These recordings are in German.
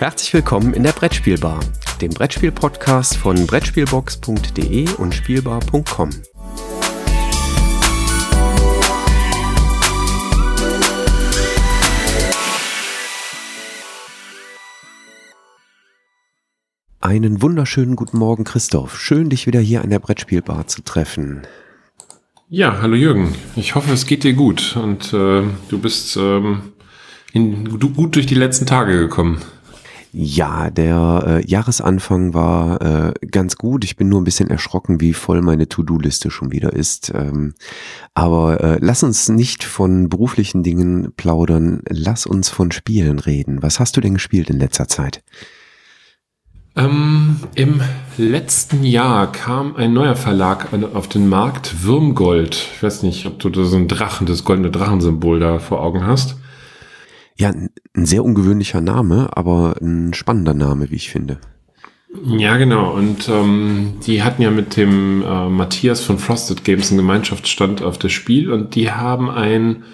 Herzlich willkommen in der Brettspielbar, dem Brettspiel-Podcast von Brettspielbox.de und Spielbar.com. Einen wunderschönen guten Morgen, Christoph. Schön, dich wieder hier an der Brettspielbar zu treffen. Ja, hallo Jürgen. Ich hoffe, es geht dir gut und äh, du bist ähm, in, du, gut durch die letzten Tage gekommen. Ja, der äh, Jahresanfang war äh, ganz gut. Ich bin nur ein bisschen erschrocken, wie voll meine To-Do-Liste schon wieder ist. Ähm, aber äh, lass uns nicht von beruflichen Dingen plaudern. Lass uns von Spielen reden. Was hast du denn gespielt in letzter Zeit? Ähm, Im letzten Jahr kam ein neuer Verlag auf den Markt, Würmgold. Ich weiß nicht, ob du da so ein Drachen, das goldene Drachensymbol da vor Augen hast. Ja, ein sehr ungewöhnlicher Name, aber ein spannender Name, wie ich finde. Ja, genau. Und ähm, die hatten ja mit dem äh, Matthias von Frosted Games einen Gemeinschaftsstand auf das Spiel und die haben ein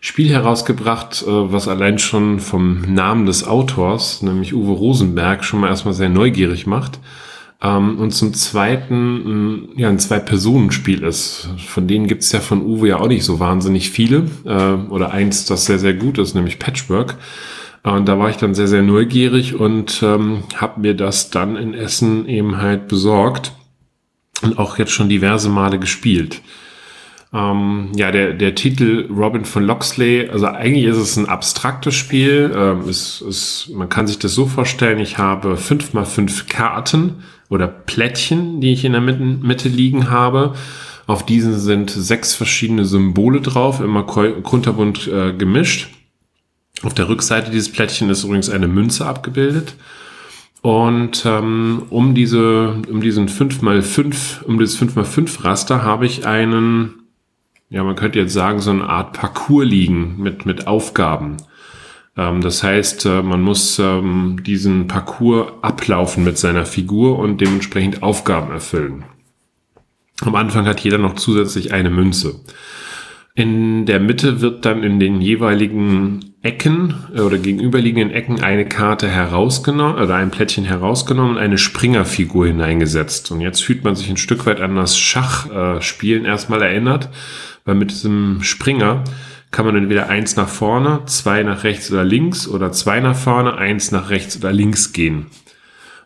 Spiel herausgebracht, äh, was allein schon vom Namen des Autors, nämlich Uwe Rosenberg, schon mal erstmal sehr neugierig macht. Ähm, und zum Zweiten ja, ein Zwei-Personen-Spiel ist. Von denen gibt es ja von Uwe ja auch nicht so wahnsinnig viele. Äh, oder eins, das sehr, sehr gut ist, nämlich Patchwork. Und da war ich dann sehr, sehr neugierig und ähm, habe mir das dann in Essen eben halt besorgt und auch jetzt schon diverse Male gespielt. Ähm, ja, der, der Titel Robin von Loxley, also eigentlich ist es ein abstraktes Spiel. Ähm, es, es, man kann sich das so vorstellen, ich habe fünf mal fünf Karten oder Plättchen, die ich in der Mitte, Mitte liegen habe. Auf diesen sind sechs verschiedene Symbole drauf, immer kunterbunt äh, gemischt. Auf der Rückseite dieses Plättchen ist übrigens eine Münze abgebildet. Und ähm, um diese, um diesen 5x5, um dieses 5x5 Raster habe ich einen ja, man könnte jetzt sagen, so eine Art Parcours liegen mit, mit Aufgaben. Ähm, das heißt, äh, man muss ähm, diesen Parcours ablaufen mit seiner Figur und dementsprechend Aufgaben erfüllen. Am Anfang hat jeder noch zusätzlich eine Münze. In der Mitte wird dann in den jeweiligen Ecken äh, oder gegenüberliegenden Ecken eine Karte herausgenommen oder ein Plättchen herausgenommen und eine Springerfigur hineingesetzt. Und jetzt fühlt man sich ein Stück weit an das Schachspielen erstmal erinnert weil mit diesem Springer kann man entweder eins nach vorne, zwei nach rechts oder links oder zwei nach vorne, eins nach rechts oder links gehen.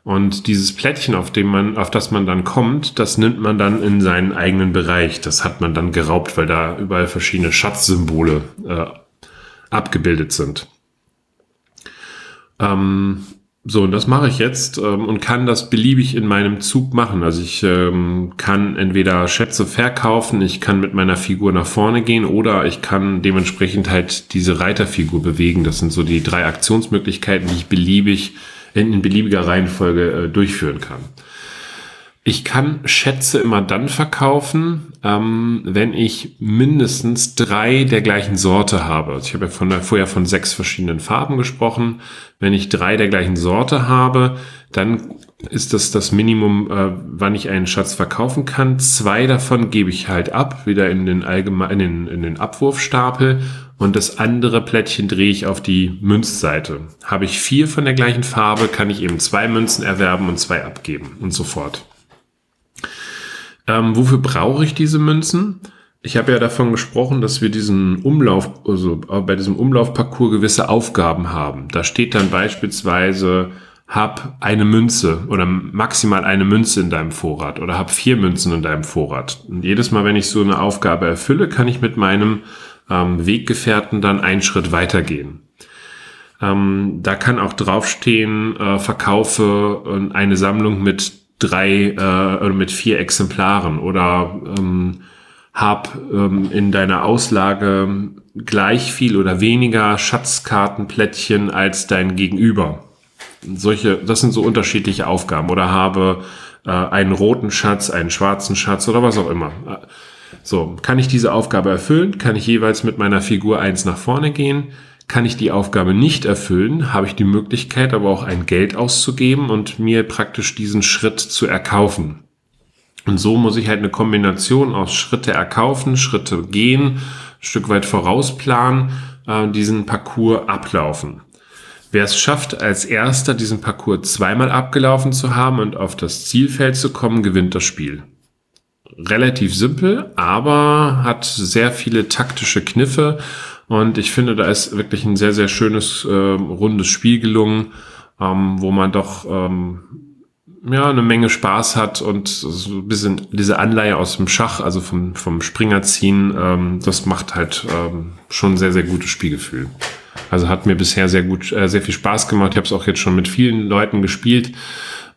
Und dieses Plättchen, auf dem man, auf das man dann kommt, das nimmt man dann in seinen eigenen Bereich. Das hat man dann geraubt, weil da überall verschiedene Schatzsymbole äh, abgebildet sind. Ähm, so, und das mache ich jetzt ähm, und kann das beliebig in meinem Zug machen. Also ich ähm, kann entweder Schätze verkaufen, ich kann mit meiner Figur nach vorne gehen oder ich kann dementsprechend halt diese Reiterfigur bewegen. Das sind so die drei Aktionsmöglichkeiten, die ich beliebig in, in beliebiger Reihenfolge äh, durchführen kann. Ich kann Schätze immer dann verkaufen, ähm, wenn ich mindestens drei der gleichen Sorte habe. Also ich habe ja von, vorher von sechs verschiedenen Farben gesprochen. Wenn ich drei der gleichen Sorte habe, dann ist das das Minimum, äh, wann ich einen Schatz verkaufen kann. Zwei davon gebe ich halt ab, wieder in den allgemeinen, in, in den Abwurfstapel und das andere Plättchen drehe ich auf die Münzseite. Habe ich vier von der gleichen Farbe, kann ich eben zwei Münzen erwerben und zwei abgeben und so fort. Ähm, wofür brauche ich diese Münzen? Ich habe ja davon gesprochen, dass wir diesen Umlauf, also bei diesem Umlaufparcours gewisse Aufgaben haben. Da steht dann beispielsweise, hab eine Münze oder maximal eine Münze in deinem Vorrat oder hab vier Münzen in deinem Vorrat. Und jedes Mal, wenn ich so eine Aufgabe erfülle, kann ich mit meinem ähm, Weggefährten dann einen Schritt weitergehen. Ähm, da kann auch draufstehen, äh, verkaufe äh, eine Sammlung mit drei äh, mit vier Exemplaren oder ähm, hab ähm, in deiner Auslage gleich viel oder weniger Schatzkartenplättchen als dein Gegenüber. Solche, das sind so unterschiedliche Aufgaben oder habe äh, einen roten Schatz, einen schwarzen Schatz oder was auch immer. So, kann ich diese Aufgabe erfüllen? Kann ich jeweils mit meiner Figur eins nach vorne gehen? Kann ich die Aufgabe nicht erfüllen, habe ich die Möglichkeit, aber auch ein Geld auszugeben und mir praktisch diesen Schritt zu erkaufen. Und so muss ich halt eine Kombination aus Schritte erkaufen, Schritte gehen, ein Stück weit vorausplanen, äh, diesen Parcours ablaufen. Wer es schafft, als erster diesen Parcours zweimal abgelaufen zu haben und auf das Zielfeld zu kommen, gewinnt das Spiel. Relativ simpel, aber hat sehr viele taktische Kniffe und ich finde, da ist wirklich ein sehr, sehr schönes, äh, rundes Spiel gelungen, ähm, wo man doch ähm, ja, eine Menge Spaß hat und so ein bisschen diese Anleihe aus dem Schach, also vom, vom Springer ziehen, ähm, das macht halt ähm, schon sehr, sehr gutes Spielgefühl. Also hat mir bisher sehr gut, äh, sehr viel Spaß gemacht. Ich habe es auch jetzt schon mit vielen Leuten gespielt.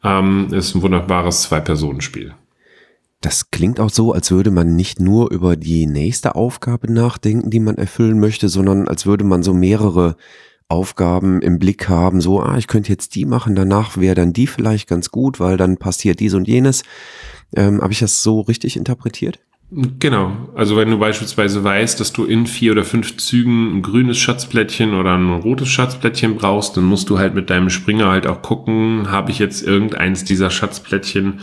Ähm, ist ein wunderbares Zwei-Personen-Spiel. Das klingt auch so, als würde man nicht nur über die nächste Aufgabe nachdenken, die man erfüllen möchte, sondern als würde man so mehrere Aufgaben im Blick haben, so, ah, ich könnte jetzt die machen, danach wäre dann die vielleicht ganz gut, weil dann passiert dies und jenes. Ähm, Habe ich das so richtig interpretiert? Genau. Also wenn du beispielsweise weißt, dass du in vier oder fünf Zügen ein grünes Schatzplättchen oder ein rotes Schatzplättchen brauchst, dann musst du halt mit deinem Springer halt auch gucken, habe ich jetzt irgendeins dieser Schatzplättchen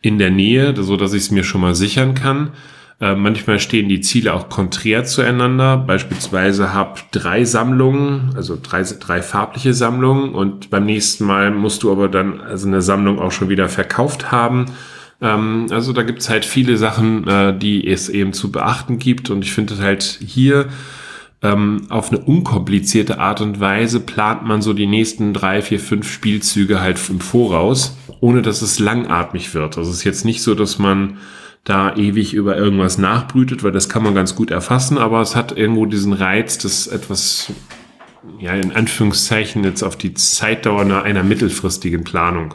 in der Nähe, so dass ich es mir schon mal sichern kann. Äh, manchmal stehen die Ziele auch konträr zueinander. Beispielsweise hab drei Sammlungen, also drei, drei farbliche Sammlungen und beim nächsten Mal musst du aber dann also eine Sammlung auch schon wieder verkauft haben ähm, also da gibt's halt viele Sachen, äh, die es eben zu beachten gibt. Und ich finde halt hier ähm, auf eine unkomplizierte Art und Weise plant man so die nächsten drei, vier, fünf Spielzüge halt im Voraus, ohne dass es langatmig wird. Also es ist jetzt nicht so, dass man da ewig über irgendwas nachbrütet, weil das kann man ganz gut erfassen, aber es hat irgendwo diesen Reiz, das etwas, ja, in Anführungszeichen jetzt auf die Zeitdauer einer mittelfristigen Planung.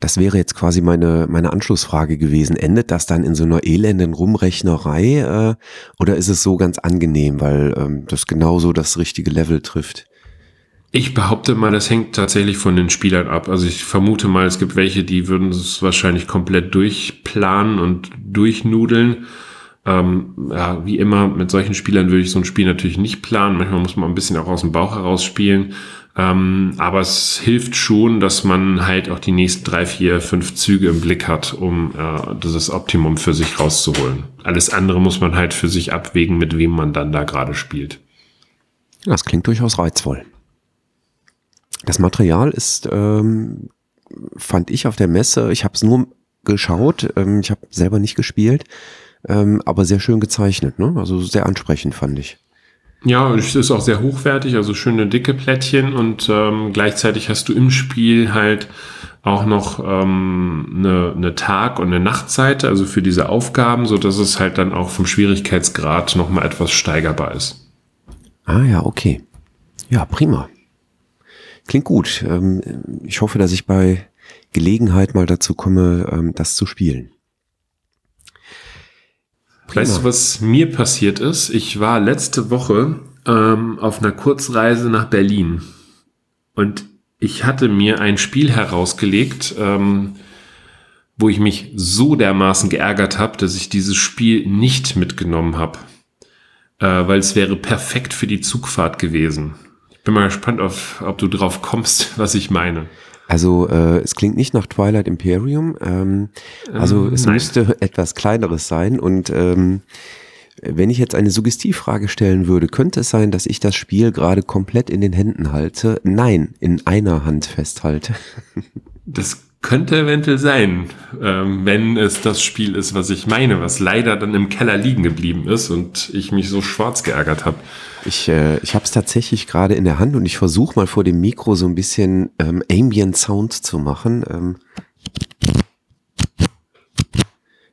Das wäre jetzt quasi meine, meine Anschlussfrage gewesen. Endet das dann in so einer elenden Rumrechnerei äh, oder ist es so ganz angenehm, weil ähm, das genauso das richtige Level trifft? Ich behaupte mal, das hängt tatsächlich von den Spielern ab. Also ich vermute mal, es gibt welche, die würden es wahrscheinlich komplett durchplanen und durchnudeln. Ähm, ja, wie immer, mit solchen Spielern würde ich so ein Spiel natürlich nicht planen. Manchmal muss man ein bisschen auch aus dem Bauch heraus spielen. Ähm, aber es hilft schon, dass man halt auch die nächsten drei, vier, fünf Züge im Blick hat, um äh, dieses Optimum für sich rauszuholen. Alles andere muss man halt für sich abwägen, mit wem man dann da gerade spielt. Das klingt durchaus reizvoll. Das Material ist, ähm, fand ich auf der Messe, ich habe es nur geschaut, ähm, ich habe selber nicht gespielt, ähm, aber sehr schön gezeichnet, ne? also sehr ansprechend fand ich. Ja, es ist auch sehr hochwertig, also schöne dicke Plättchen und ähm, gleichzeitig hast du im Spiel halt auch noch ähm, eine, eine Tag- und eine Nachtseite, also für diese Aufgaben, so dass es halt dann auch vom Schwierigkeitsgrad nochmal etwas steigerbar ist. Ah ja, okay. Ja, prima. Klingt gut. Ähm, ich hoffe, dass ich bei Gelegenheit mal dazu komme, ähm, das zu spielen. Weißt du, was mir passiert ist? Ich war letzte Woche ähm, auf einer Kurzreise nach Berlin und ich hatte mir ein Spiel herausgelegt, ähm, wo ich mich so dermaßen geärgert habe, dass ich dieses Spiel nicht mitgenommen habe, äh, weil es wäre perfekt für die Zugfahrt gewesen. Bin mal gespannt, auf, ob du drauf kommst, was ich meine. Also äh, es klingt nicht nach Twilight Imperium. Ähm, also ähm, es nein. müsste etwas kleineres sein. Und ähm, wenn ich jetzt eine Suggestivfrage stellen würde, könnte es sein, dass ich das Spiel gerade komplett in den Händen halte? Nein, in einer Hand festhalte. Das könnte eventuell sein, ähm, wenn es das Spiel ist, was ich meine, was leider dann im Keller liegen geblieben ist und ich mich so schwarz geärgert habe. Ich, äh, ich habe es tatsächlich gerade in der Hand und ich versuche mal vor dem Mikro so ein bisschen ähm, Ambient Sound zu machen. Ähm,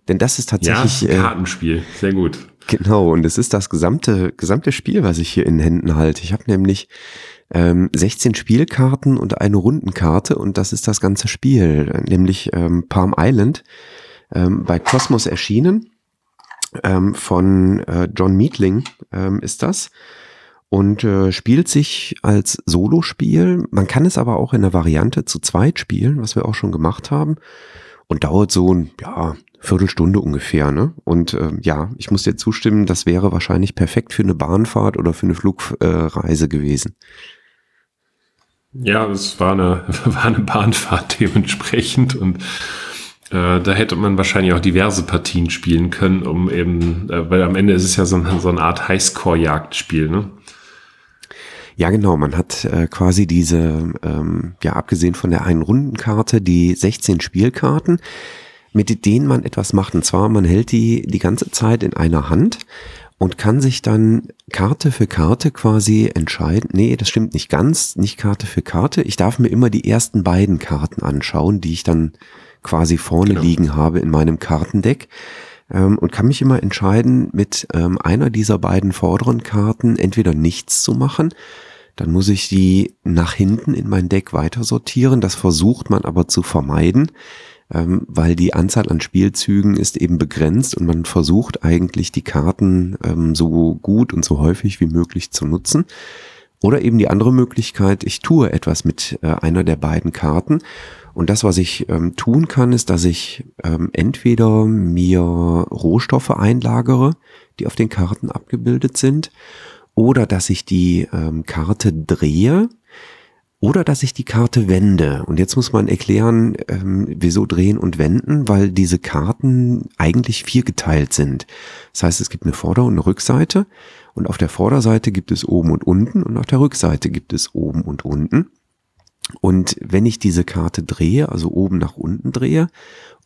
denn das ist tatsächlich. Ja, ein äh, Kartenspiel, äh, sehr gut. Genau, und es ist das gesamte, gesamte Spiel, was ich hier in Händen halte. Ich habe nämlich ähm, 16 Spielkarten und eine Rundenkarte und das ist das ganze Spiel, nämlich ähm, Palm Island ähm, bei Cosmos erschienen. Ähm, von äh, John Meatling ähm, ist das und äh, spielt sich als Solospiel. Man kann es aber auch in der Variante zu zweit spielen, was wir auch schon gemacht haben und dauert so ein ja Viertelstunde ungefähr, ne? Und äh, ja, ich muss dir zustimmen, das wäre wahrscheinlich perfekt für eine Bahnfahrt oder für eine Flugreise äh, gewesen. Ja, es war eine, war eine Bahnfahrt dementsprechend und äh, da hätte man wahrscheinlich auch diverse Partien spielen können, um eben, äh, weil am Ende ist es ja so, so eine Art Highscore-Jagdspiel, ne? Ja, genau. Man hat äh, quasi diese, ähm, ja, abgesehen von der einen Rundenkarte, die 16 Spielkarten, mit denen man etwas macht. Und zwar, man hält die die ganze Zeit in einer Hand und kann sich dann Karte für Karte quasi entscheiden. Nee, das stimmt nicht ganz, nicht Karte für Karte. Ich darf mir immer die ersten beiden Karten anschauen, die ich dann quasi vorne genau. liegen habe in meinem Kartendeck ähm, und kann mich immer entscheiden, mit ähm, einer dieser beiden vorderen Karten entweder nichts zu machen, dann muss ich die nach hinten in mein Deck weiter sortieren. Das versucht man aber zu vermeiden, ähm, weil die Anzahl an Spielzügen ist eben begrenzt und man versucht eigentlich die Karten ähm, so gut und so häufig wie möglich zu nutzen. Oder eben die andere Möglichkeit, ich tue etwas mit äh, einer der beiden Karten und das, was ich ähm, tun kann, ist, dass ich ähm, entweder mir Rohstoffe einlagere, die auf den Karten abgebildet sind, oder dass ich die ähm, Karte drehe, oder dass ich die Karte wende. Und jetzt muss man erklären, ähm, wieso drehen und wenden, weil diese Karten eigentlich viergeteilt sind. Das heißt, es gibt eine Vorder- und eine Rückseite. Und auf der Vorderseite gibt es oben und unten und auf der Rückseite gibt es oben und unten. Und wenn ich diese Karte drehe, also oben nach unten drehe,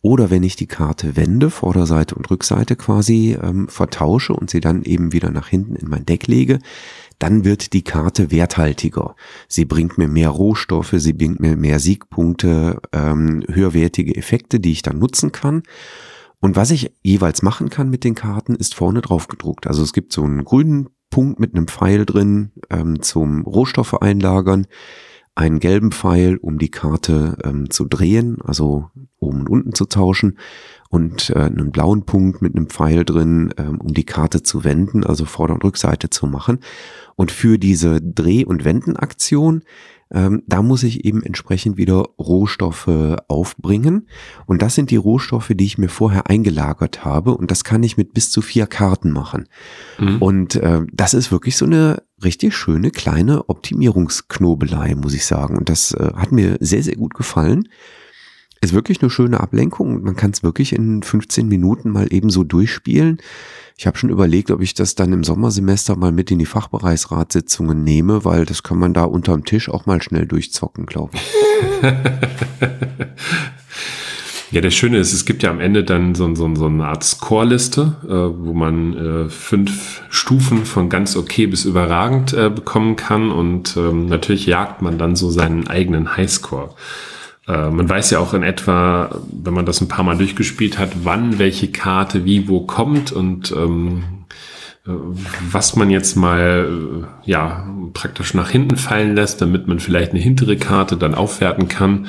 oder wenn ich die Karte wende, Vorderseite und Rückseite quasi ähm, vertausche und sie dann eben wieder nach hinten in mein Deck lege, dann wird die Karte werthaltiger. Sie bringt mir mehr Rohstoffe, sie bringt mir mehr Siegpunkte, ähm, höherwertige Effekte, die ich dann nutzen kann. Und was ich jeweils machen kann mit den Karten, ist vorne drauf gedruckt. Also es gibt so einen grünen Punkt mit einem Pfeil drin ähm, zum Rohstoffe einlagern einen gelben Pfeil, um die Karte ähm, zu drehen, also oben und unten zu tauschen und äh, einen blauen Punkt mit einem Pfeil drin, ähm, um die Karte zu wenden, also Vorder- und Rückseite zu machen. Und für diese Dreh- und Wendenaktion ähm, da muss ich eben entsprechend wieder Rohstoffe aufbringen. Und das sind die Rohstoffe, die ich mir vorher eingelagert habe. Und das kann ich mit bis zu vier Karten machen. Mhm. Und äh, das ist wirklich so eine richtig schöne kleine Optimierungsknobelei, muss ich sagen. Und das äh, hat mir sehr, sehr gut gefallen. Ist wirklich eine schöne Ablenkung man kann es wirklich in 15 Minuten mal eben so durchspielen. Ich habe schon überlegt, ob ich das dann im Sommersemester mal mit in die Fachbereichsratssitzungen nehme, weil das kann man da unterm Tisch auch mal schnell durchzocken, glaube ich. Ja, das Schöne ist, es gibt ja am Ende dann so, so, so eine Art Score-Liste, äh, wo man äh, fünf Stufen von ganz okay bis überragend äh, bekommen kann und ähm, natürlich jagt man dann so seinen eigenen Highscore. Äh, man weiß ja auch in etwa, wenn man das ein paar Mal durchgespielt hat, wann welche Karte wie wo kommt und ähm, äh, was man jetzt mal äh, ja praktisch nach hinten fallen lässt, damit man vielleicht eine hintere Karte dann aufwerten kann.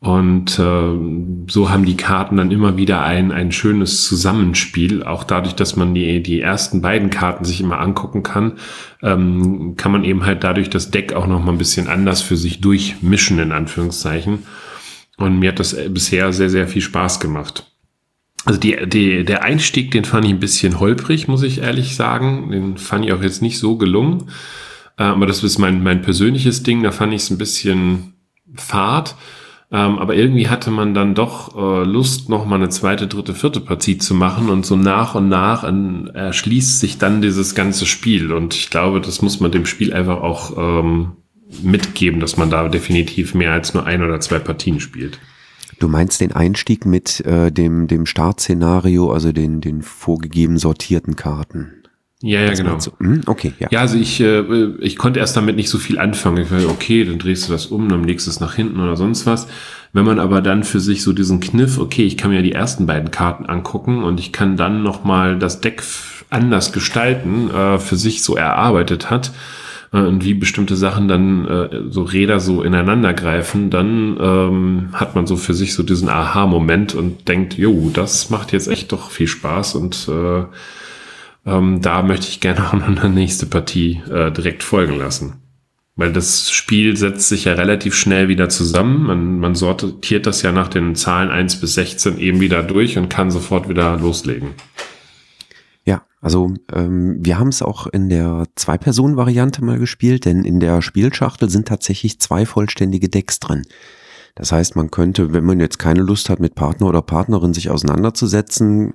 Und äh, so haben die Karten dann immer wieder ein, ein schönes Zusammenspiel. Auch dadurch, dass man die, die ersten beiden Karten sich immer angucken kann, ähm, kann man eben halt dadurch das Deck auch noch mal ein bisschen anders für sich durchmischen, in Anführungszeichen. Und mir hat das bisher sehr, sehr viel Spaß gemacht. Also die, die, der Einstieg, den fand ich ein bisschen holprig, muss ich ehrlich sagen. Den fand ich auch jetzt nicht so gelungen. Äh, aber das ist mein, mein persönliches Ding. Da fand ich es ein bisschen fad. Ähm, aber irgendwie hatte man dann doch äh, Lust, noch mal eine zweite, dritte, vierte Partie zu machen und so nach und nach an, erschließt sich dann dieses ganze Spiel. Und ich glaube, das muss man dem Spiel einfach auch ähm, mitgeben, dass man da definitiv mehr als nur ein oder zwei Partien spielt. Du meinst den Einstieg mit äh, dem, dem Startszenario, also den, den vorgegeben sortierten Karten? Ja, ja, genau. So, hm, okay, ja. Ja, also ich, äh, ich konnte erst damit nicht so viel anfangen. Ich war, okay, dann drehst du das um, dann legst du es nach hinten oder sonst was. Wenn man aber dann für sich so diesen Kniff, okay, ich kann mir die ersten beiden Karten angucken und ich kann dann nochmal das Deck anders gestalten, äh, für sich so erarbeitet hat, äh, und wie bestimmte Sachen dann äh, so Räder so ineinander greifen, dann ähm, hat man so für sich so diesen Aha-Moment und denkt, jo, das macht jetzt echt doch viel Spaß und äh, ähm, da möchte ich gerne auch noch eine nächste Partie äh, direkt folgen lassen. Weil das Spiel setzt sich ja relativ schnell wieder zusammen. Man, man sortiert das ja nach den Zahlen 1 bis 16 eben wieder durch und kann sofort wieder loslegen. Ja, also ähm, wir haben es auch in der Zwei-Personen-Variante mal gespielt, denn in der Spielschachtel sind tatsächlich zwei vollständige Decks drin. Das heißt, man könnte, wenn man jetzt keine Lust hat, mit Partner oder Partnerin sich auseinanderzusetzen,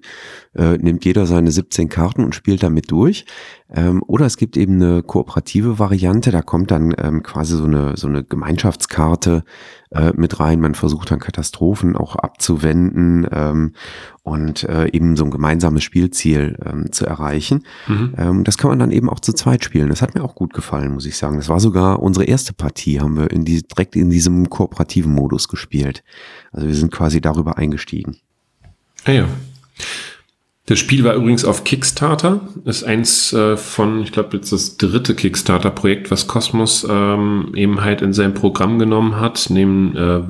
äh, nimmt jeder seine 17 Karten und spielt damit durch. Ähm, oder es gibt eben eine kooperative Variante, da kommt dann ähm, quasi so eine, so eine Gemeinschaftskarte äh, mit rein. Man versucht dann Katastrophen auch abzuwenden ähm, und äh, eben so ein gemeinsames Spielziel ähm, zu erreichen. Mhm. Ähm, das kann man dann eben auch zu zweit spielen. Das hat mir auch gut gefallen, muss ich sagen. Das war sogar unsere erste Partie, haben wir in die, direkt in diesem kooperativen Modus gespielt. Also wir sind quasi darüber eingestiegen. Ah ja. Das Spiel war übrigens auf Kickstarter. Ist eins äh, von, ich glaube, jetzt das dritte Kickstarter-Projekt, was Cosmos ähm, eben halt in sein Programm genommen hat, neben äh,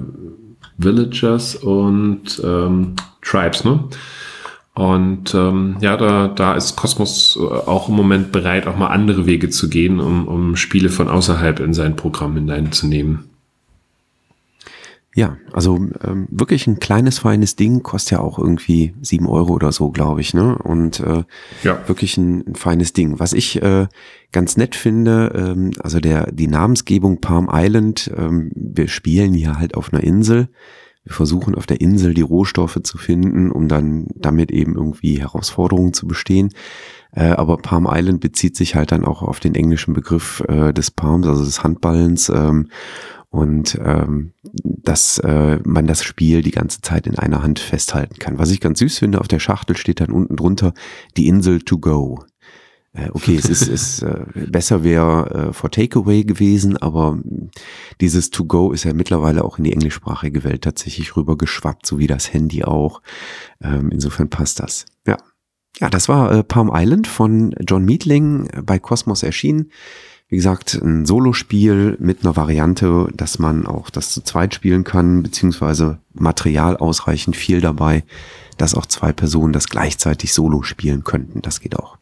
Villagers und ähm, Tribes, ne? Und ähm, ja, da, da ist Cosmos äh, auch im Moment bereit, auch mal andere Wege zu gehen, um, um Spiele von außerhalb in sein Programm hineinzunehmen. Ja, also ähm, wirklich ein kleines, feines Ding, kostet ja auch irgendwie sieben Euro oder so, glaube ich, ne? Und äh, ja. wirklich ein, ein feines Ding. Was ich äh, ganz nett finde, ähm, also der die Namensgebung Palm Island, ähm, wir spielen hier halt auf einer Insel. Wir versuchen auf der Insel die Rohstoffe zu finden, um dann damit eben irgendwie Herausforderungen zu bestehen. Äh, aber Palm Island bezieht sich halt dann auch auf den englischen Begriff äh, des Palms, also des Handballens. Ähm, und ähm, dass äh, man das Spiel die ganze Zeit in einer Hand festhalten kann. Was ich ganz süß finde, auf der Schachtel steht dann unten drunter die Insel to go. Äh, okay, es ist, es, äh, besser wäre äh, for Takeaway gewesen, aber dieses to go ist ja mittlerweile auch in die englischsprachige Welt tatsächlich rübergeschwappt, so wie das Handy auch. Ähm, insofern passt das. Ja. Ja, das war äh, Palm Island von John Meatling bei Cosmos erschienen. Wie gesagt, ein Solospiel mit einer Variante, dass man auch das zu zweit spielen kann, beziehungsweise Material ausreichend viel dabei, dass auch zwei Personen das gleichzeitig solo spielen könnten. Das geht auch.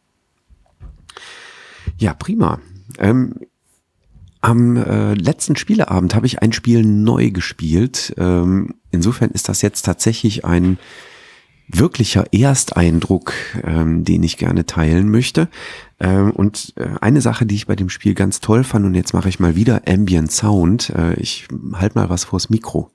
Ja, prima. Ähm, am äh, letzten Spieleabend habe ich ein Spiel neu gespielt. Ähm, insofern ist das jetzt tatsächlich ein wirklicher Ersteindruck, ähm, den ich gerne teilen möchte. Ähm, und äh, eine Sache, die ich bei dem Spiel ganz toll fand, und jetzt mache ich mal wieder Ambient Sound. Äh, ich halt mal was vors Mikro.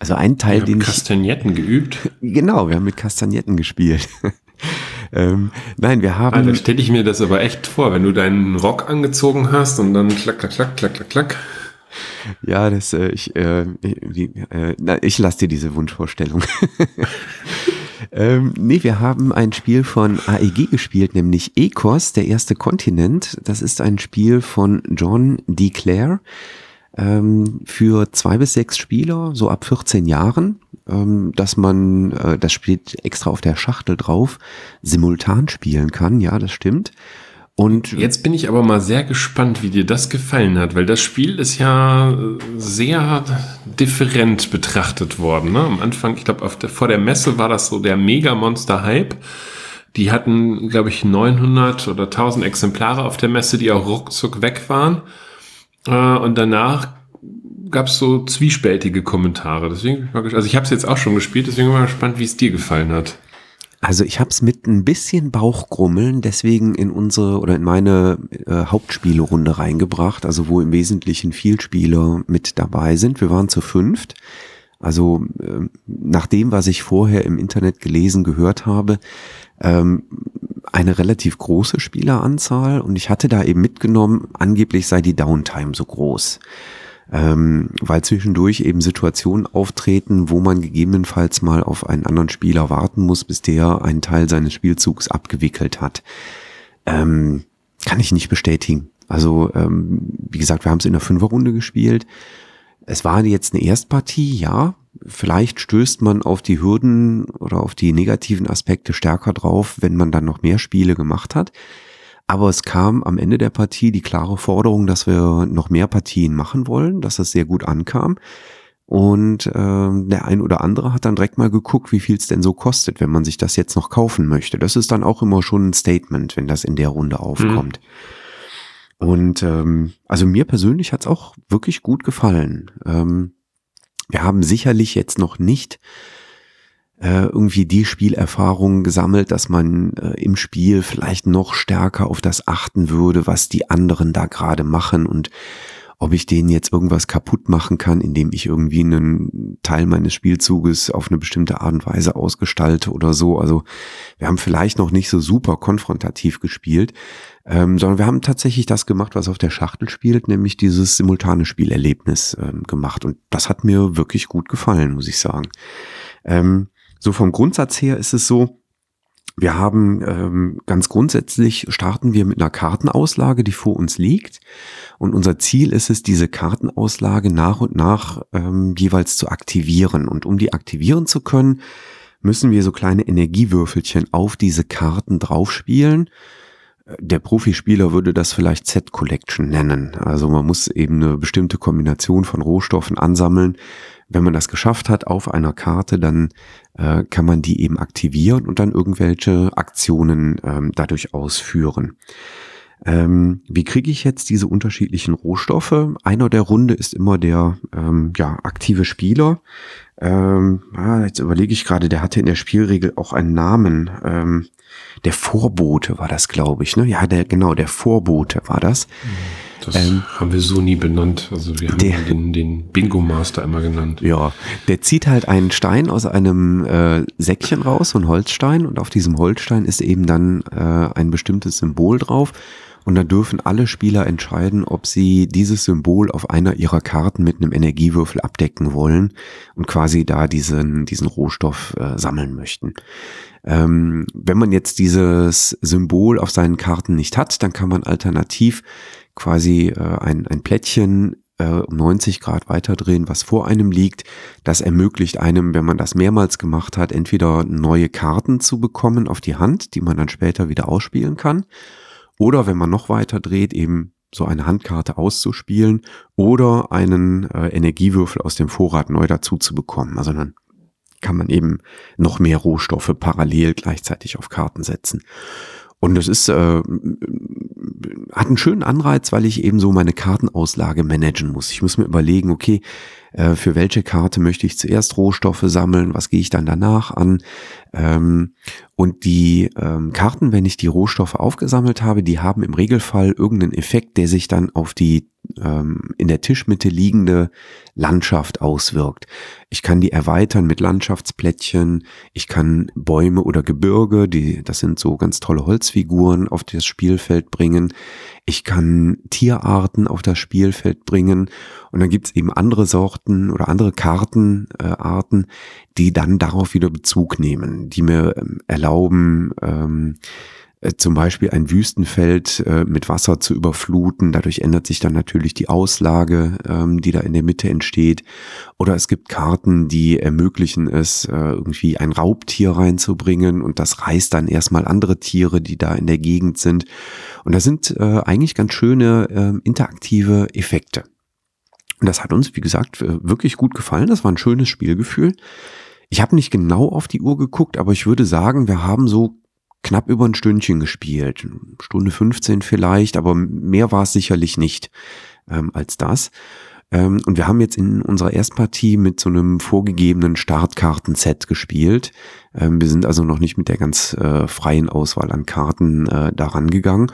Also ein Teil, den Kastagnetten geübt. Genau, wir haben mit Kastagnetten gespielt. ähm, nein, wir haben. Also stelle ich mir das aber echt vor, wenn du deinen Rock angezogen hast und dann klack, klack, klack, klack, klack, klack. Ja, das, äh, ich, äh, die, äh, na, ich lasse dir diese Wunschvorstellung. ähm, nee, wir haben ein Spiel von AEG gespielt, nämlich Ecos, der erste Kontinent. Das ist ein Spiel von John D. Clare ähm, für zwei bis sechs Spieler, so ab 14 Jahren, ähm, dass man, äh, das steht extra auf der Schachtel drauf, simultan spielen kann. Ja, das stimmt. Und jetzt bin ich aber mal sehr gespannt, wie dir das gefallen hat, weil das Spiel ist ja sehr different betrachtet worden. Ne? Am Anfang, ich glaube, vor der Messe war das so der Mega-Monster-Hype. Die hatten, glaube ich, 900 oder 1000 Exemplare auf der Messe, die auch ruckzuck weg waren. Äh, und danach gab es so zwiespältige Kommentare. Deswegen, also ich habe es jetzt auch schon gespielt, deswegen bin ich mal gespannt, wie es dir gefallen hat. Also ich habe es mit ein bisschen Bauchgrummeln deswegen in unsere oder in meine äh, Hauptspielerunde reingebracht, also wo im Wesentlichen viel Spieler mit dabei sind. Wir waren zu fünft. Also äh, nach dem, was ich vorher im Internet gelesen, gehört habe, ähm, eine relativ große Spieleranzahl und ich hatte da eben mitgenommen, angeblich sei die Downtime so groß ähm, weil zwischendurch eben Situationen auftreten, wo man gegebenenfalls mal auf einen anderen Spieler warten muss, bis der einen Teil seines Spielzugs abgewickelt hat. Ähm, kann ich nicht bestätigen. Also, ähm, wie gesagt, wir haben es in der Fünferrunde gespielt. Es war jetzt eine Erstpartie, ja. Vielleicht stößt man auf die Hürden oder auf die negativen Aspekte stärker drauf, wenn man dann noch mehr Spiele gemacht hat. Aber es kam am Ende der Partie die klare Forderung, dass wir noch mehr Partien machen wollen, dass das sehr gut ankam. Und äh, der ein oder andere hat dann direkt mal geguckt, wie viel es denn so kostet, wenn man sich das jetzt noch kaufen möchte. Das ist dann auch immer schon ein Statement, wenn das in der Runde aufkommt. Mhm. Und ähm, also mir persönlich hat's auch wirklich gut gefallen. Ähm, wir haben sicherlich jetzt noch nicht irgendwie die Spielerfahrung gesammelt, dass man äh, im Spiel vielleicht noch stärker auf das achten würde, was die anderen da gerade machen und ob ich denen jetzt irgendwas kaputt machen kann, indem ich irgendwie einen Teil meines Spielzuges auf eine bestimmte Art und Weise ausgestalte oder so. Also wir haben vielleicht noch nicht so super konfrontativ gespielt, ähm, sondern wir haben tatsächlich das gemacht, was auf der Schachtel spielt, nämlich dieses simultane Spielerlebnis ähm, gemacht. Und das hat mir wirklich gut gefallen, muss ich sagen. Ähm, so vom Grundsatz her ist es so, wir haben ähm, ganz grundsätzlich starten wir mit einer Kartenauslage, die vor uns liegt. Und unser Ziel ist es, diese Kartenauslage nach und nach ähm, jeweils zu aktivieren. Und um die aktivieren zu können, müssen wir so kleine Energiewürfelchen auf diese Karten draufspielen. Der Profispieler würde das vielleicht Set Collection nennen. Also man muss eben eine bestimmte Kombination von Rohstoffen ansammeln, wenn man das geschafft hat auf einer Karte, dann äh, kann man die eben aktivieren und dann irgendwelche Aktionen ähm, dadurch ausführen. Ähm, wie kriege ich jetzt diese unterschiedlichen Rohstoffe? Einer der Runde ist immer der ähm, ja, aktive Spieler. Ähm, ah, jetzt überlege ich gerade, der hatte in der Spielregel auch einen Namen. Ähm, der Vorbote war das, glaube ich. Ne? Ja, der genau, der Vorbote war das. Mhm das ähm, haben wir so nie benannt. Also wir haben der, den, den Bingo Master immer genannt. Ja, der zieht halt einen Stein aus einem äh, Säckchen raus, so ein Holzstein, und auf diesem Holzstein ist eben dann äh, ein bestimmtes Symbol drauf. Und dann dürfen alle Spieler entscheiden, ob sie dieses Symbol auf einer ihrer Karten mit einem Energiewürfel abdecken wollen und quasi da diesen, diesen Rohstoff äh, sammeln möchten. Ähm, wenn man jetzt dieses Symbol auf seinen Karten nicht hat, dann kann man alternativ quasi äh, ein, ein Plättchen äh, um 90 Grad weiterdrehen, was vor einem liegt. Das ermöglicht einem, wenn man das mehrmals gemacht hat, entweder neue Karten zu bekommen auf die Hand, die man dann später wieder ausspielen kann. Oder wenn man noch weiter dreht, eben so eine Handkarte auszuspielen oder einen äh, Energiewürfel aus dem Vorrat neu dazu zu bekommen. Also dann kann man eben noch mehr Rohstoffe parallel gleichzeitig auf Karten setzen. Und das ist, äh, hat einen schönen Anreiz, weil ich eben so meine Kartenauslage managen muss. Ich muss mir überlegen, okay, äh, für welche Karte möchte ich zuerst Rohstoffe sammeln, was gehe ich dann danach an. Ähm, und die ähm, Karten, wenn ich die Rohstoffe aufgesammelt habe, die haben im Regelfall irgendeinen Effekt, der sich dann auf die ähm, in der Tischmitte liegende Landschaft auswirkt. Ich kann die erweitern mit Landschaftsplättchen, ich kann Bäume oder Gebirge, die, das sind so ganz tolle Holzfiguren, auf das Spielfeld bringen. Ich kann Tierarten auf das Spielfeld bringen. Und dann gibt's eben andere Sorten oder andere Kartenarten, äh, die dann darauf wieder Bezug nehmen, die mir ähm, erlauben, ähm, äh, zum Beispiel ein Wüstenfeld äh, mit Wasser zu überfluten. Dadurch ändert sich dann natürlich die Auslage, ähm, die da in der Mitte entsteht. Oder es gibt Karten, die ermöglichen es, äh, irgendwie ein Raubtier reinzubringen und das reißt dann erstmal andere Tiere, die da in der Gegend sind. Und da sind äh, eigentlich ganz schöne äh, interaktive Effekte. Und das hat uns, wie gesagt, äh, wirklich gut gefallen. Das war ein schönes Spielgefühl. Ich habe nicht genau auf die Uhr geguckt, aber ich würde sagen, wir haben so knapp über ein Stündchen gespielt. Stunde 15 vielleicht, aber mehr war es sicherlich nicht ähm, als das. Ähm, und wir haben jetzt in unserer Erstpartie mit so einem vorgegebenen Startkartenset gespielt. Ähm, wir sind also noch nicht mit der ganz äh, freien Auswahl an Karten äh, daran gegangen.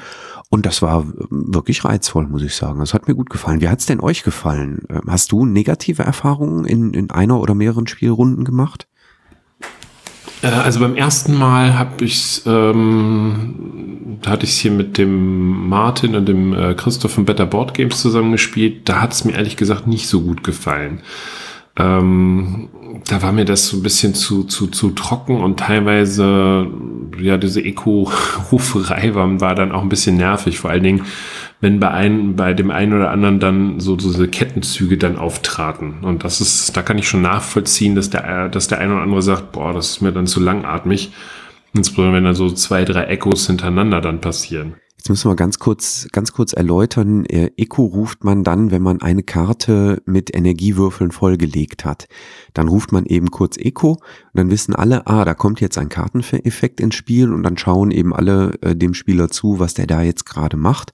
Und das war wirklich reizvoll, muss ich sagen. Das hat mir gut gefallen. Wie hat's denn euch gefallen? Ähm, hast du negative Erfahrungen in, in einer oder mehreren Spielrunden gemacht? Äh, also beim ersten Mal habe ich ähm, da hatte ich hier mit dem Martin und dem äh, Christoph von Better Board Games zusammengespielt. Da hat es mir ehrlich gesagt nicht so gut gefallen. Ähm, da war mir das so ein bisschen zu, zu, zu trocken und teilweise, ja, diese Eco-Ruferei war, war dann auch ein bisschen nervig. Vor allen Dingen, wenn bei einem, bei dem einen oder anderen dann so diese Kettenzüge dann auftraten. Und das ist, da kann ich schon nachvollziehen, dass der, dass der eine oder andere sagt, boah, das ist mir dann zu langatmig. Insbesondere wenn da so zwei, drei Echos hintereinander dann passieren. Jetzt müssen wir ganz kurz, ganz kurz erläutern. Äh, Echo ruft man dann, wenn man eine Karte mit Energiewürfeln vollgelegt hat. Dann ruft man eben kurz Echo und dann wissen alle, ah, da kommt jetzt ein Karteneffekt ins Spiel und dann schauen eben alle äh, dem Spieler zu, was der da jetzt gerade macht.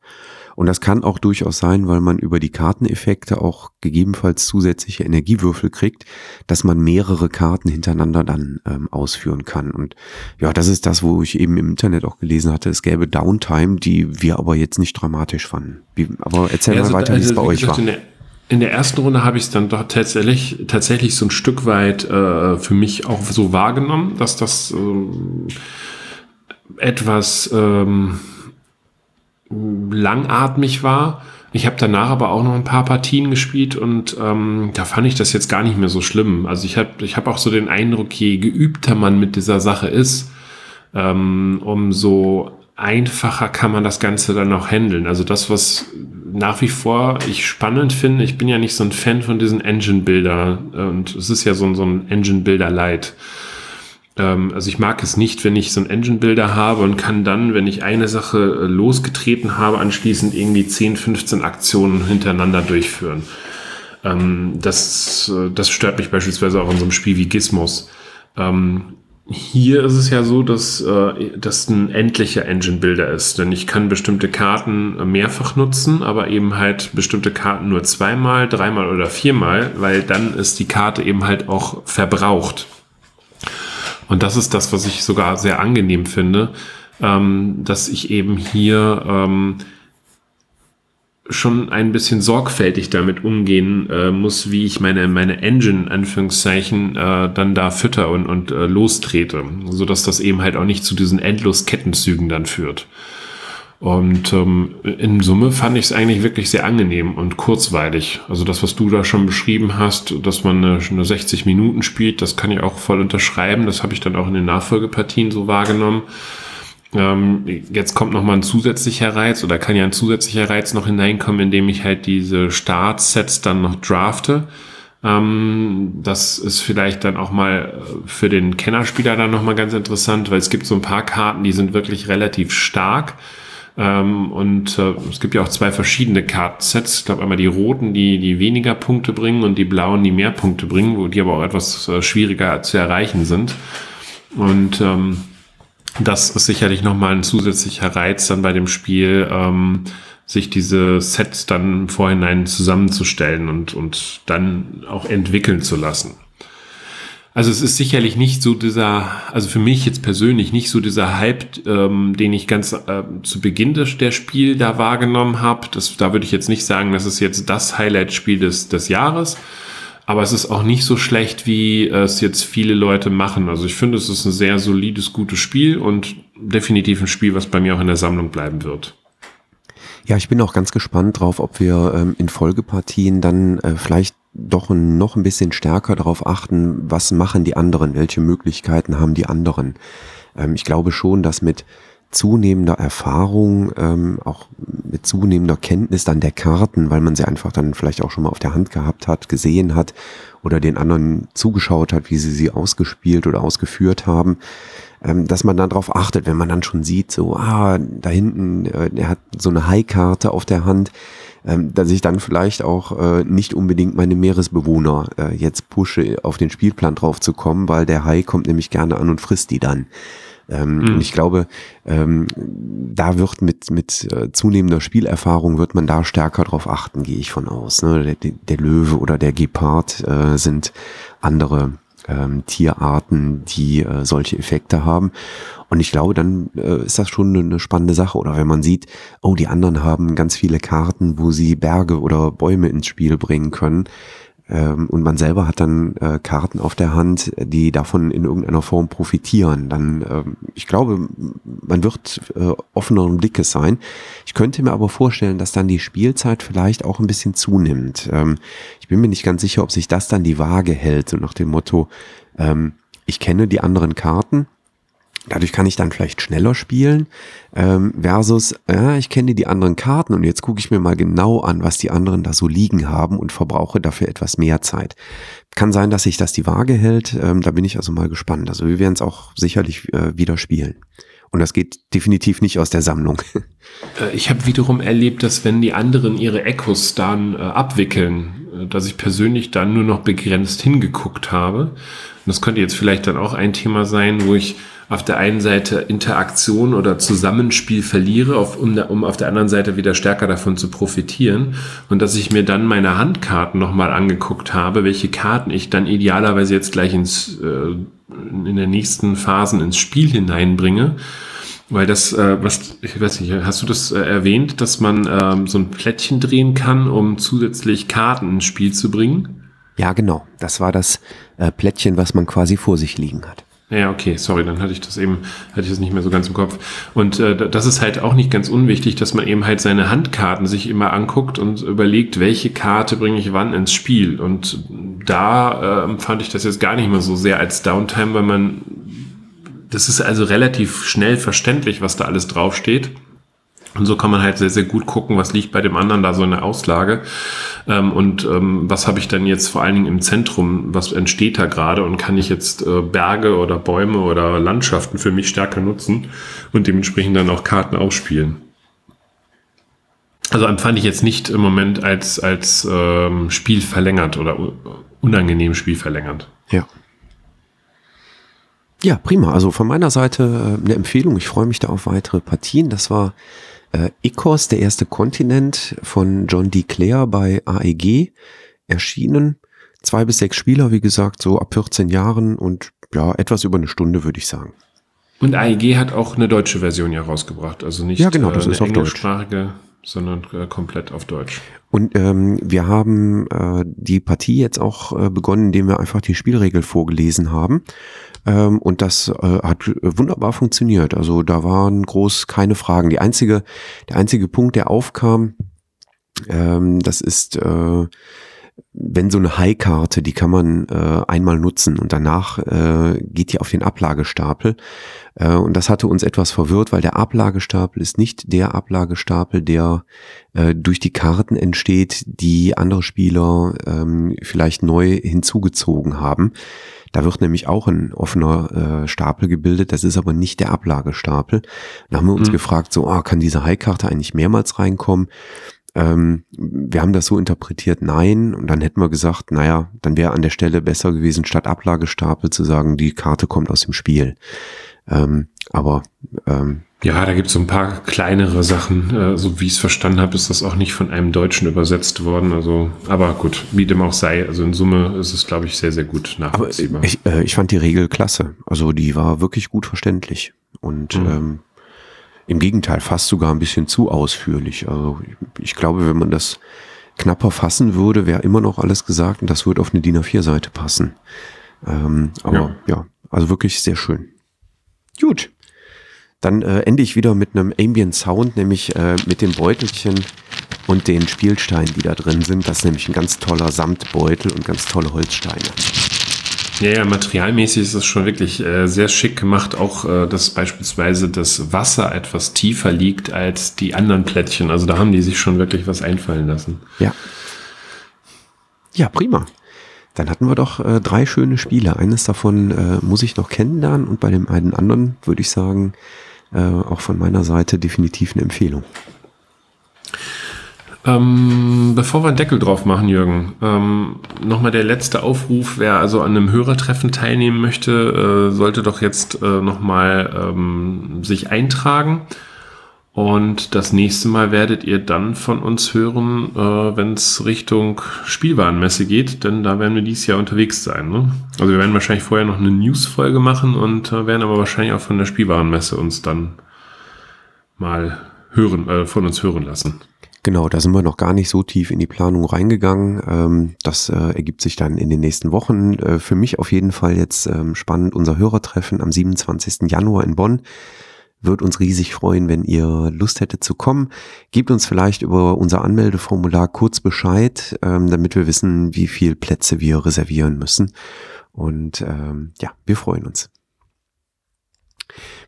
Und das kann auch durchaus sein, weil man über die Karteneffekte auch gegebenenfalls zusätzliche Energiewürfel kriegt, dass man mehrere Karten hintereinander dann ähm, ausführen kann. Und ja, das ist das, wo ich eben im Internet auch gelesen hatte, es gäbe Downtime, die wir aber jetzt nicht dramatisch fanden. Wie, aber erzähl ja, also, mal weiter, also, wie es bei euch war. In der ersten Runde habe ich es dann doch tatsächlich, tatsächlich so ein Stück weit äh, für mich auch so wahrgenommen, dass das äh, etwas ähm, langatmig war. Ich habe danach aber auch noch ein paar Partien gespielt und ähm, da fand ich das jetzt gar nicht mehr so schlimm. Also ich habe ich hab auch so den Eindruck, je geübter man mit dieser Sache ist, ähm, umso einfacher kann man das Ganze dann auch handeln. Also das, was nach wie vor ich spannend finde, ich bin ja nicht so ein Fan von diesen Engine-Builder und es ist ja so, so ein Engine-Builder-Light. Ähm, also ich mag es nicht, wenn ich so einen Engine-Builder habe und kann dann, wenn ich eine Sache äh, losgetreten habe, anschließend irgendwie 10, 15 Aktionen hintereinander durchführen. Ähm, das, äh, das stört mich beispielsweise auch in so einem Spiel wie Gizmos. Ähm, hier ist es ja so, dass äh, das ein endlicher Engine-Builder ist, denn ich kann bestimmte Karten mehrfach nutzen, aber eben halt bestimmte Karten nur zweimal, dreimal oder viermal, weil dann ist die Karte eben halt auch verbraucht. Und das ist das, was ich sogar sehr angenehm finde, ähm, dass ich eben hier ähm, schon ein bisschen sorgfältig damit umgehen äh, muss, wie ich meine, meine Engine, Anführungszeichen, äh, dann da fütter und, und äh, lostrete, so dass das eben halt auch nicht zu diesen endlos Kettenzügen dann führt. Und ähm, in Summe fand ich es eigentlich wirklich sehr angenehm und kurzweilig. Also das, was du da schon beschrieben hast, dass man eine, eine 60 Minuten spielt, das kann ich auch voll unterschreiben. Das habe ich dann auch in den Nachfolgepartien so wahrgenommen. Ähm, jetzt kommt noch mal ein zusätzlicher Reiz oder kann ja ein zusätzlicher Reiz noch hineinkommen, indem ich halt diese Startsets dann noch drafte. Ähm, das ist vielleicht dann auch mal äh, für den Kennerspieler dann noch mal ganz interessant, weil es gibt so ein paar Karten, die sind wirklich relativ stark. Ähm, und äh, es gibt ja auch zwei verschiedene Kartensets. Ich glaube einmal die roten, die, die weniger Punkte bringen und die blauen, die mehr Punkte bringen, wo die aber auch etwas äh, schwieriger zu erreichen sind. Und ähm, das ist sicherlich nochmal ein zusätzlicher Reiz dann bei dem Spiel, ähm, sich diese Sets dann im Vorhinein zusammenzustellen und, und dann auch entwickeln zu lassen. Also es ist sicherlich nicht so dieser, also für mich jetzt persönlich nicht so dieser Hype, ähm, den ich ganz äh, zu Beginn des, der Spiel da wahrgenommen habe. Das, da würde ich jetzt nicht sagen, das ist jetzt das Highlight-Spiel des, des Jahres. Aber es ist auch nicht so schlecht, wie es jetzt viele Leute machen. Also ich finde, es ist ein sehr solides, gutes Spiel und definitiv ein Spiel, was bei mir auch in der Sammlung bleiben wird. Ja, ich bin auch ganz gespannt drauf, ob wir ähm, in Folgepartien dann äh, vielleicht doch noch ein bisschen stärker darauf achten, was machen die anderen, welche Möglichkeiten haben die anderen. Ähm, ich glaube schon, dass mit zunehmender Erfahrung, ähm, auch mit zunehmender Kenntnis dann der Karten, weil man sie einfach dann vielleicht auch schon mal auf der Hand gehabt hat, gesehen hat oder den anderen zugeschaut hat, wie sie sie ausgespielt oder ausgeführt haben, ähm, dass man dann darauf achtet, wenn man dann schon sieht, so, ah, da hinten, äh, er hat so eine High-Karte auf der Hand, ähm, dass ich dann vielleicht auch äh, nicht unbedingt meine Meeresbewohner äh, jetzt pushe, auf den Spielplan drauf zu kommen, weil der Hai kommt nämlich gerne an und frisst die dann. Ähm, mhm. Und ich glaube, ähm, da wird mit, mit äh, zunehmender Spielerfahrung wird man da stärker drauf achten, gehe ich von aus. Ne? Der, der Löwe oder der Gepard äh, sind andere ähm, Tierarten, die äh, solche Effekte haben. Und ich glaube, dann äh, ist das schon eine spannende Sache. Oder wenn man sieht, oh, die anderen haben ganz viele Karten, wo sie Berge oder Bäume ins Spiel bringen können, ähm, und man selber hat dann äh, Karten auf der Hand, die davon in irgendeiner Form profitieren, dann, ähm, ich glaube, man wird äh, offeneren Blickes sein. Ich könnte mir aber vorstellen, dass dann die Spielzeit vielleicht auch ein bisschen zunimmt. Ähm, ich bin mir nicht ganz sicher, ob sich das dann die Waage hält, so nach dem Motto, ähm, ich kenne die anderen Karten, Dadurch kann ich dann vielleicht schneller spielen ähm, versus, ja, ich kenne die anderen Karten und jetzt gucke ich mir mal genau an, was die anderen da so liegen haben und verbrauche dafür etwas mehr Zeit. Kann sein, dass sich das die Waage hält. Ähm, da bin ich also mal gespannt. Also wir werden es auch sicherlich äh, wieder spielen. Und das geht definitiv nicht aus der Sammlung. Äh, ich habe wiederum erlebt, dass wenn die anderen ihre Echos dann äh, abwickeln, äh, dass ich persönlich dann nur noch begrenzt hingeguckt habe. Und das könnte jetzt vielleicht dann auch ein Thema sein, wo ich auf der einen Seite Interaktion oder Zusammenspiel verliere, auf, um, um auf der anderen Seite wieder stärker davon zu profitieren. Und dass ich mir dann meine Handkarten nochmal angeguckt habe, welche Karten ich dann idealerweise jetzt gleich ins, äh, in der nächsten Phasen ins Spiel hineinbringe. Weil das, äh, was, ich weiß nicht, hast du das äh, erwähnt, dass man ähm, so ein Plättchen drehen kann, um zusätzlich Karten ins Spiel zu bringen? Ja, genau. Das war das äh, Plättchen, was man quasi vor sich liegen hat. Ja, okay, sorry, dann hatte ich das eben, hatte ich das nicht mehr so ganz im Kopf. Und äh, das ist halt auch nicht ganz unwichtig, dass man eben halt seine Handkarten sich immer anguckt und überlegt, welche Karte bringe ich wann ins Spiel. Und da äh, fand ich das jetzt gar nicht mehr so sehr als Downtime, weil man, das ist also relativ schnell verständlich, was da alles draufsteht. Und so kann man halt sehr, sehr gut gucken, was liegt bei dem anderen da so in der Auslage. Ähm, und ähm, was habe ich dann jetzt vor allen Dingen im Zentrum, was entsteht da gerade und kann ich jetzt äh, Berge oder Bäume oder Landschaften für mich stärker nutzen und dementsprechend dann auch Karten ausspielen. Also empfand ich jetzt nicht im Moment als, als ähm, Spiel verlängert oder unangenehm Spiel verlängert. Ja. Ja, prima. Also von meiner Seite äh, eine Empfehlung. Ich freue mich da auf weitere Partien. Das war äh, Ecos, der erste Kontinent von John D. Clare bei AEG erschienen. Zwei bis sechs Spieler, wie gesagt, so ab 14 Jahren und ja, etwas über eine Stunde, würde ich sagen. Und AEG hat auch eine deutsche Version ja rausgebracht, also nicht ja, genau, das äh, ist auf Deutsch. sondern äh, komplett auf Deutsch. Und ähm, wir haben äh, die Partie jetzt auch äh, begonnen, indem wir einfach die Spielregel vorgelesen haben. Ähm, und das äh, hat wunderbar funktioniert. Also da waren groß keine Fragen. Die einzige, der einzige Punkt, der aufkam, ähm, das ist, äh, wenn so eine High-Karte, die kann man äh, einmal nutzen und danach äh, geht die auf den Ablagestapel. Äh, und das hatte uns etwas verwirrt, weil der Ablagestapel ist nicht der Ablagestapel, der äh, durch die Karten entsteht, die andere Spieler ähm, vielleicht neu hinzugezogen haben. Da wird nämlich auch ein offener äh, Stapel gebildet, das ist aber nicht der Ablagestapel. Da haben wir uns mhm. gefragt, so, ah, kann diese High-Karte eigentlich mehrmals reinkommen? Ähm, wir haben das so interpretiert, nein. Und dann hätten wir gesagt, naja, dann wäre an der Stelle besser gewesen, statt Ablagestapel zu sagen, die Karte kommt aus dem Spiel. Ähm, aber ähm, ja, da gibt es so ein paar kleinere Sachen. Äh, so wie ich es verstanden habe, ist das auch nicht von einem Deutschen übersetzt worden. Also, aber gut, wie dem auch sei. Also in Summe ist es, glaube ich, sehr, sehr gut nachvollziehbar. Aber ich, äh, ich fand die Regel klasse. Also die war wirklich gut verständlich. Und mhm. ähm, im Gegenteil, fast sogar ein bisschen zu ausführlich. Also ich, glaube, wenn man das knapper fassen würde, wäre immer noch alles gesagt und das würde auf eine DIN A4-Seite passen. Ähm, aber ja. ja, also wirklich sehr schön. Gut. Dann äh, ende ich wieder mit einem Ambient Sound, nämlich äh, mit dem Beutelchen und den Spielsteinen, die da drin sind. Das ist nämlich ein ganz toller Samtbeutel und ganz tolle Holzsteine. Ja, ja, materialmäßig ist es schon wirklich äh, sehr schick gemacht. Auch, äh, dass beispielsweise das Wasser etwas tiefer liegt als die anderen Plättchen. Also da haben die sich schon wirklich was einfallen lassen. Ja. Ja, prima. Dann hatten wir doch äh, drei schöne Spiele. Eines davon äh, muss ich noch kennenlernen und bei dem einen anderen würde ich sagen, äh, auch von meiner Seite definitiv eine Empfehlung. Ähm, bevor wir einen Deckel drauf machen, Jürgen, ähm, nochmal der letzte Aufruf, wer also an einem Hörertreffen teilnehmen möchte, äh, sollte doch jetzt äh, nochmal ähm, sich eintragen. Und das nächste Mal werdet ihr dann von uns hören, äh, wenn es Richtung Spielwarenmesse geht, denn da werden wir dieses Jahr unterwegs sein. Ne? Also wir werden wahrscheinlich vorher noch eine News-Folge machen und äh, werden aber wahrscheinlich auch von der Spielwarenmesse uns dann mal hören, äh, von uns hören lassen. Genau, da sind wir noch gar nicht so tief in die Planung reingegangen. Ähm, das äh, ergibt sich dann in den nächsten Wochen. Äh, für mich auf jeden Fall jetzt ähm, spannend unser Hörertreffen am 27. Januar in Bonn. Wird uns riesig freuen, wenn ihr Lust hättet zu kommen. Gebt uns vielleicht über unser Anmeldeformular kurz Bescheid, ähm, damit wir wissen, wie viel Plätze wir reservieren müssen. Und ja, wir freuen uns.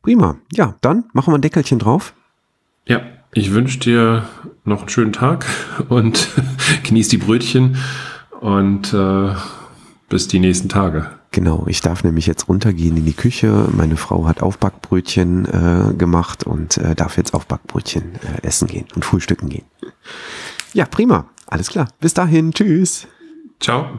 Prima. Ja, dann machen wir ein Deckelchen drauf. Ja, ich wünsche dir noch einen schönen Tag und genieß die Brötchen und äh, bis die nächsten Tage. Genau, ich darf nämlich jetzt runtergehen in die Küche. Meine Frau hat Aufbackbrötchen äh, gemacht und äh, darf jetzt Aufbackbrötchen äh, essen gehen und frühstücken gehen. Ja, prima. Alles klar. Bis dahin. Tschüss. Ciao.